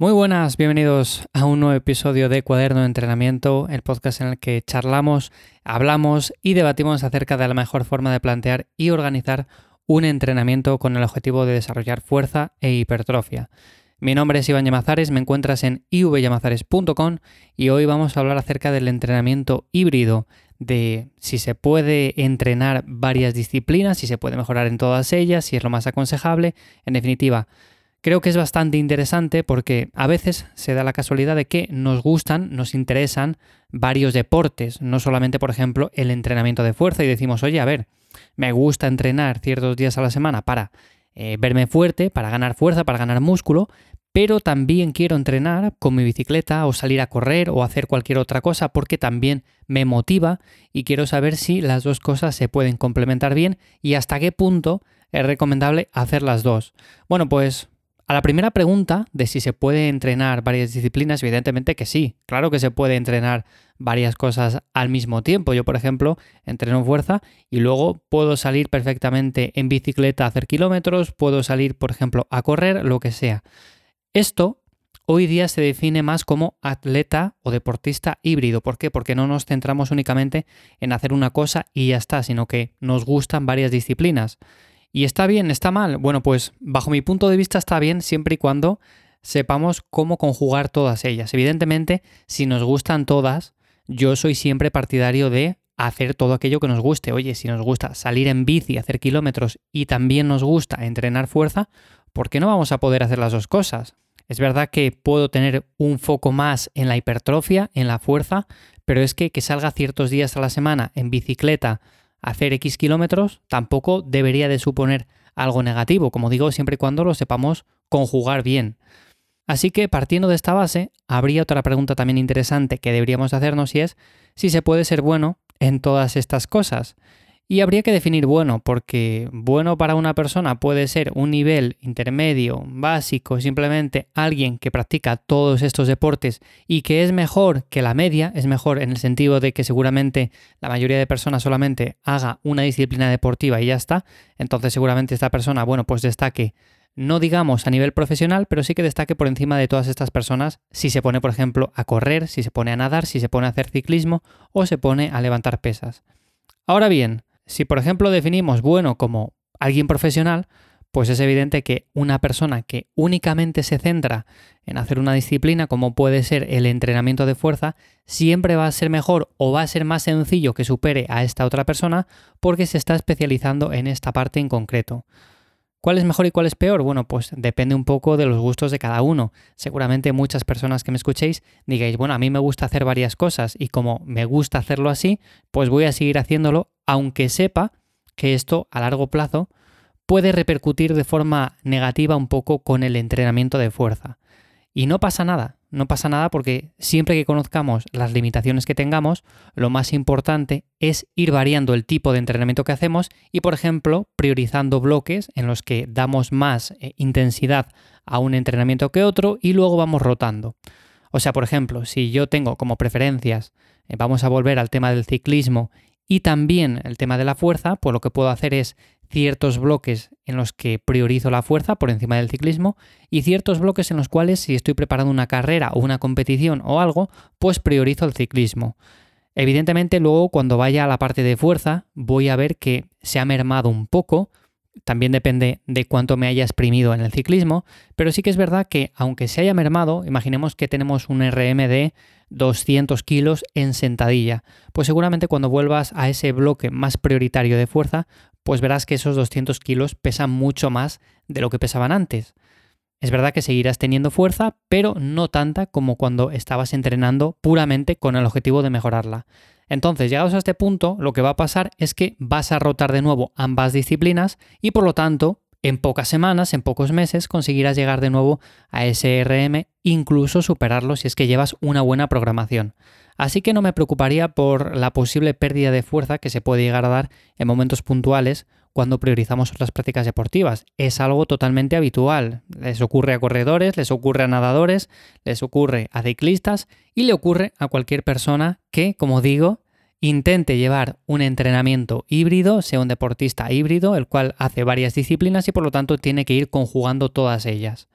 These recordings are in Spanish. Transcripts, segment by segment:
Muy buenas, bienvenidos a un nuevo episodio de Cuaderno de Entrenamiento, el podcast en el que charlamos, hablamos y debatimos acerca de la mejor forma de plantear y organizar un entrenamiento con el objetivo de desarrollar fuerza e hipertrofia. Mi nombre es Iván Llamazares, me encuentras en ivyamazares.com y hoy vamos a hablar acerca del entrenamiento híbrido, de si se puede entrenar varias disciplinas, si se puede mejorar en todas ellas, si es lo más aconsejable, en definitiva, Creo que es bastante interesante porque a veces se da la casualidad de que nos gustan, nos interesan varios deportes, no solamente, por ejemplo, el entrenamiento de fuerza y decimos, oye, a ver, me gusta entrenar ciertos días a la semana para eh, verme fuerte, para ganar fuerza, para ganar músculo, pero también quiero entrenar con mi bicicleta o salir a correr o hacer cualquier otra cosa porque también me motiva y quiero saber si las dos cosas se pueden complementar bien y hasta qué punto es recomendable hacer las dos. Bueno, pues a la primera pregunta de si se puede entrenar varias disciplinas, evidentemente que sí, claro que se puede entrenar varias cosas al mismo tiempo. Yo, por ejemplo, entreno fuerza y luego puedo salir perfectamente en bicicleta a hacer kilómetros, puedo salir, por ejemplo, a correr, lo que sea. Esto hoy día se define más como atleta o deportista híbrido. ¿Por qué? Porque no nos centramos únicamente en hacer una cosa y ya está, sino que nos gustan varias disciplinas. ¿Y está bien? ¿Está mal? Bueno, pues bajo mi punto de vista está bien siempre y cuando sepamos cómo conjugar todas ellas. Evidentemente, si nos gustan todas, yo soy siempre partidario de hacer todo aquello que nos guste. Oye, si nos gusta salir en bici, hacer kilómetros y también nos gusta entrenar fuerza, ¿por qué no vamos a poder hacer las dos cosas? Es verdad que puedo tener un foco más en la hipertrofia, en la fuerza, pero es que que salga ciertos días a la semana en bicicleta hacer X kilómetros tampoco debería de suponer algo negativo, como digo, siempre y cuando lo sepamos conjugar bien. Así que partiendo de esta base, habría otra pregunta también interesante que deberíamos hacernos y es si se puede ser bueno en todas estas cosas. Y habría que definir bueno, porque bueno para una persona puede ser un nivel intermedio, básico, simplemente alguien que practica todos estos deportes y que es mejor que la media, es mejor en el sentido de que seguramente la mayoría de personas solamente haga una disciplina deportiva y ya está. Entonces seguramente esta persona, bueno, pues destaque no digamos a nivel profesional, pero sí que destaque por encima de todas estas personas si se pone, por ejemplo, a correr, si se pone a nadar, si se pone a hacer ciclismo o se pone a levantar pesas. Ahora bien, si por ejemplo definimos bueno como alguien profesional, pues es evidente que una persona que únicamente se centra en hacer una disciplina como puede ser el entrenamiento de fuerza, siempre va a ser mejor o va a ser más sencillo que supere a esta otra persona porque se está especializando en esta parte en concreto. ¿Cuál es mejor y cuál es peor? Bueno, pues depende un poco de los gustos de cada uno. Seguramente muchas personas que me escuchéis digáis, bueno, a mí me gusta hacer varias cosas y como me gusta hacerlo así, pues voy a seguir haciéndolo, aunque sepa que esto a largo plazo puede repercutir de forma negativa un poco con el entrenamiento de fuerza. Y no pasa nada, no pasa nada porque siempre que conozcamos las limitaciones que tengamos, lo más importante es ir variando el tipo de entrenamiento que hacemos y, por ejemplo, priorizando bloques en los que damos más eh, intensidad a un entrenamiento que otro y luego vamos rotando. O sea, por ejemplo, si yo tengo como preferencias, eh, vamos a volver al tema del ciclismo y también el tema de la fuerza, pues lo que puedo hacer es ciertos bloques en los que priorizo la fuerza por encima del ciclismo y ciertos bloques en los cuales si estoy preparando una carrera o una competición o algo, pues priorizo el ciclismo. Evidentemente luego cuando vaya a la parte de fuerza voy a ver que se ha mermado un poco, también depende de cuánto me haya exprimido en el ciclismo, pero sí que es verdad que aunque se haya mermado, imaginemos que tenemos un RM de 200 kilos en sentadilla, pues seguramente cuando vuelvas a ese bloque más prioritario de fuerza, pues verás que esos 200 kilos pesan mucho más de lo que pesaban antes. Es verdad que seguirás teniendo fuerza, pero no tanta como cuando estabas entrenando puramente con el objetivo de mejorarla. Entonces, llegados a este punto, lo que va a pasar es que vas a rotar de nuevo ambas disciplinas y por lo tanto, en pocas semanas, en pocos meses, conseguirás llegar de nuevo a ese RM, incluso superarlo si es que llevas una buena programación. Así que no me preocuparía por la posible pérdida de fuerza que se puede llegar a dar en momentos puntuales cuando priorizamos otras prácticas deportivas. Es algo totalmente habitual. Les ocurre a corredores, les ocurre a nadadores, les ocurre a ciclistas y le ocurre a cualquier persona que, como digo, intente llevar un entrenamiento híbrido, sea un deportista híbrido, el cual hace varias disciplinas y por lo tanto tiene que ir conjugando todas ellas.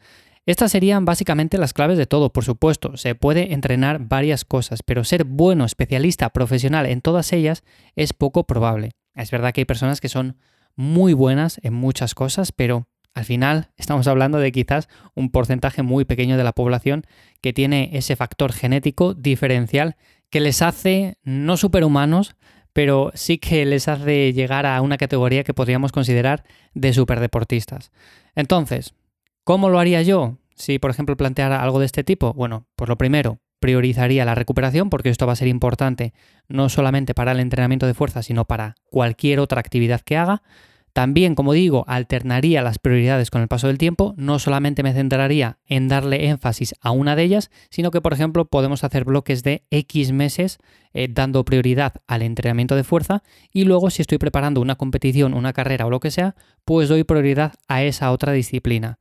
Estas serían básicamente las claves de todo, por supuesto. Se puede entrenar varias cosas, pero ser bueno, especialista, profesional en todas ellas es poco probable. Es verdad que hay personas que son muy buenas en muchas cosas, pero al final estamos hablando de quizás un porcentaje muy pequeño de la población que tiene ese factor genético diferencial que les hace no superhumanos, pero sí que les hace llegar a una categoría que podríamos considerar de superdeportistas. Entonces, ¿Cómo lo haría yo? Si, por ejemplo, planteara algo de este tipo, bueno, pues lo primero, priorizaría la recuperación porque esto va a ser importante no solamente para el entrenamiento de fuerza, sino para cualquier otra actividad que haga. También, como digo, alternaría las prioridades con el paso del tiempo, no solamente me centraría en darle énfasis a una de ellas, sino que, por ejemplo, podemos hacer bloques de X meses eh, dando prioridad al entrenamiento de fuerza y luego si estoy preparando una competición, una carrera o lo que sea, pues doy prioridad a esa otra disciplina.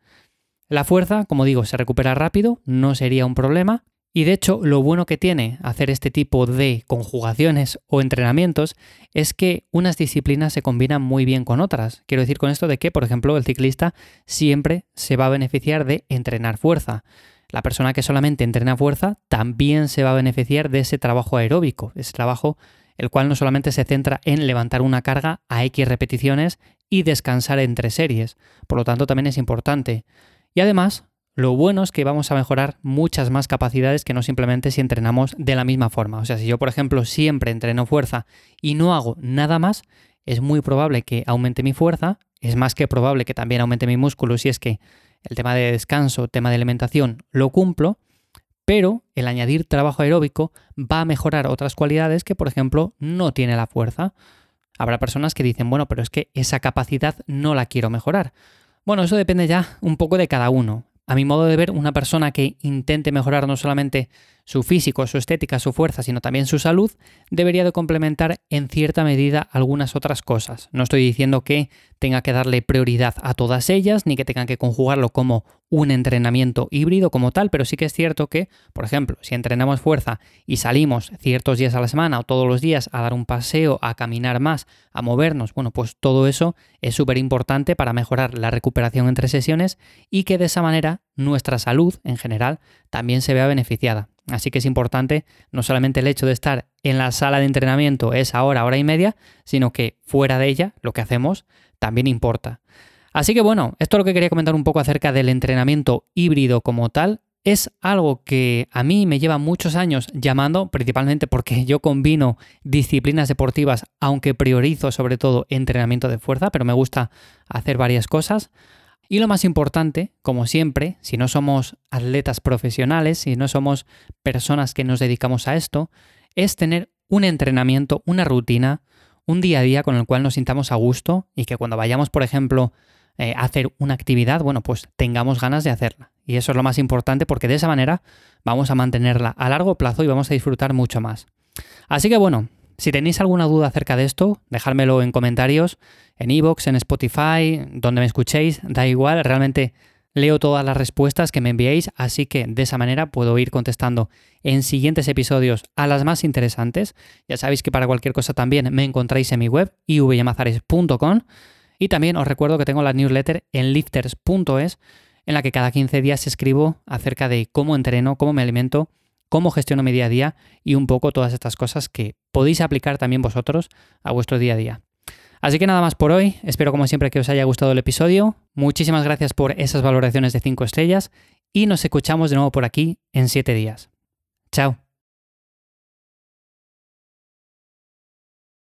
La fuerza, como digo, se recupera rápido, no sería un problema. Y de hecho, lo bueno que tiene hacer este tipo de conjugaciones o entrenamientos es que unas disciplinas se combinan muy bien con otras. Quiero decir con esto de que, por ejemplo, el ciclista siempre se va a beneficiar de entrenar fuerza. La persona que solamente entrena fuerza también se va a beneficiar de ese trabajo aeróbico, ese trabajo el cual no solamente se centra en levantar una carga a X repeticiones y descansar entre series. Por lo tanto, también es importante. Y además, lo bueno es que vamos a mejorar muchas más capacidades que no simplemente si entrenamos de la misma forma. O sea, si yo, por ejemplo, siempre entreno fuerza y no hago nada más, es muy probable que aumente mi fuerza, es más que probable que también aumente mi músculo si es que el tema de descanso, tema de alimentación, lo cumplo, pero el añadir trabajo aeróbico va a mejorar otras cualidades que, por ejemplo, no tiene la fuerza. Habrá personas que dicen, bueno, pero es que esa capacidad no la quiero mejorar. Bueno, eso depende ya un poco de cada uno. A mi modo de ver, una persona que intente mejorar no solamente su físico, su estética, su fuerza, sino también su salud, debería de complementar en cierta medida algunas otras cosas. No estoy diciendo que tenga que darle prioridad a todas ellas, ni que tengan que conjugarlo como un entrenamiento híbrido como tal, pero sí que es cierto que, por ejemplo, si entrenamos fuerza y salimos ciertos días a la semana o todos los días a dar un paseo, a caminar más, a movernos, bueno, pues todo eso es súper importante para mejorar la recuperación entre sesiones y que de esa manera nuestra salud en general también se vea beneficiada. Así que es importante no solamente el hecho de estar en la sala de entrenamiento esa hora, hora y media, sino que fuera de ella lo que hacemos también importa. Así que bueno, esto es lo que quería comentar un poco acerca del entrenamiento híbrido como tal. Es algo que a mí me lleva muchos años llamando, principalmente porque yo combino disciplinas deportivas, aunque priorizo sobre todo entrenamiento de fuerza, pero me gusta hacer varias cosas. Y lo más importante, como siempre, si no somos atletas profesionales, si no somos personas que nos dedicamos a esto, es tener un entrenamiento, una rutina, un día a día con el cual nos sintamos a gusto y que cuando vayamos, por ejemplo, eh, a hacer una actividad, bueno, pues tengamos ganas de hacerla. Y eso es lo más importante porque de esa manera vamos a mantenerla a largo plazo y vamos a disfrutar mucho más. Así que bueno, si tenéis alguna duda acerca de esto, dejármelo en comentarios, en iVoox, en Spotify, donde me escuchéis, da igual, realmente leo todas las respuestas que me enviéis, así que de esa manera puedo ir contestando en siguientes episodios a las más interesantes. Ya sabéis que para cualquier cosa también me encontráis en mi web, ivyamazares.com, y también os recuerdo que tengo la newsletter en lifters.es, en la que cada 15 días escribo acerca de cómo entreno, cómo me alimento, cómo gestiono mi día a día y un poco todas estas cosas que podéis aplicar también vosotros a vuestro día a día. Así que nada más por hoy, espero como siempre que os haya gustado el episodio, muchísimas gracias por esas valoraciones de 5 estrellas y nos escuchamos de nuevo por aquí en 7 días. Chao.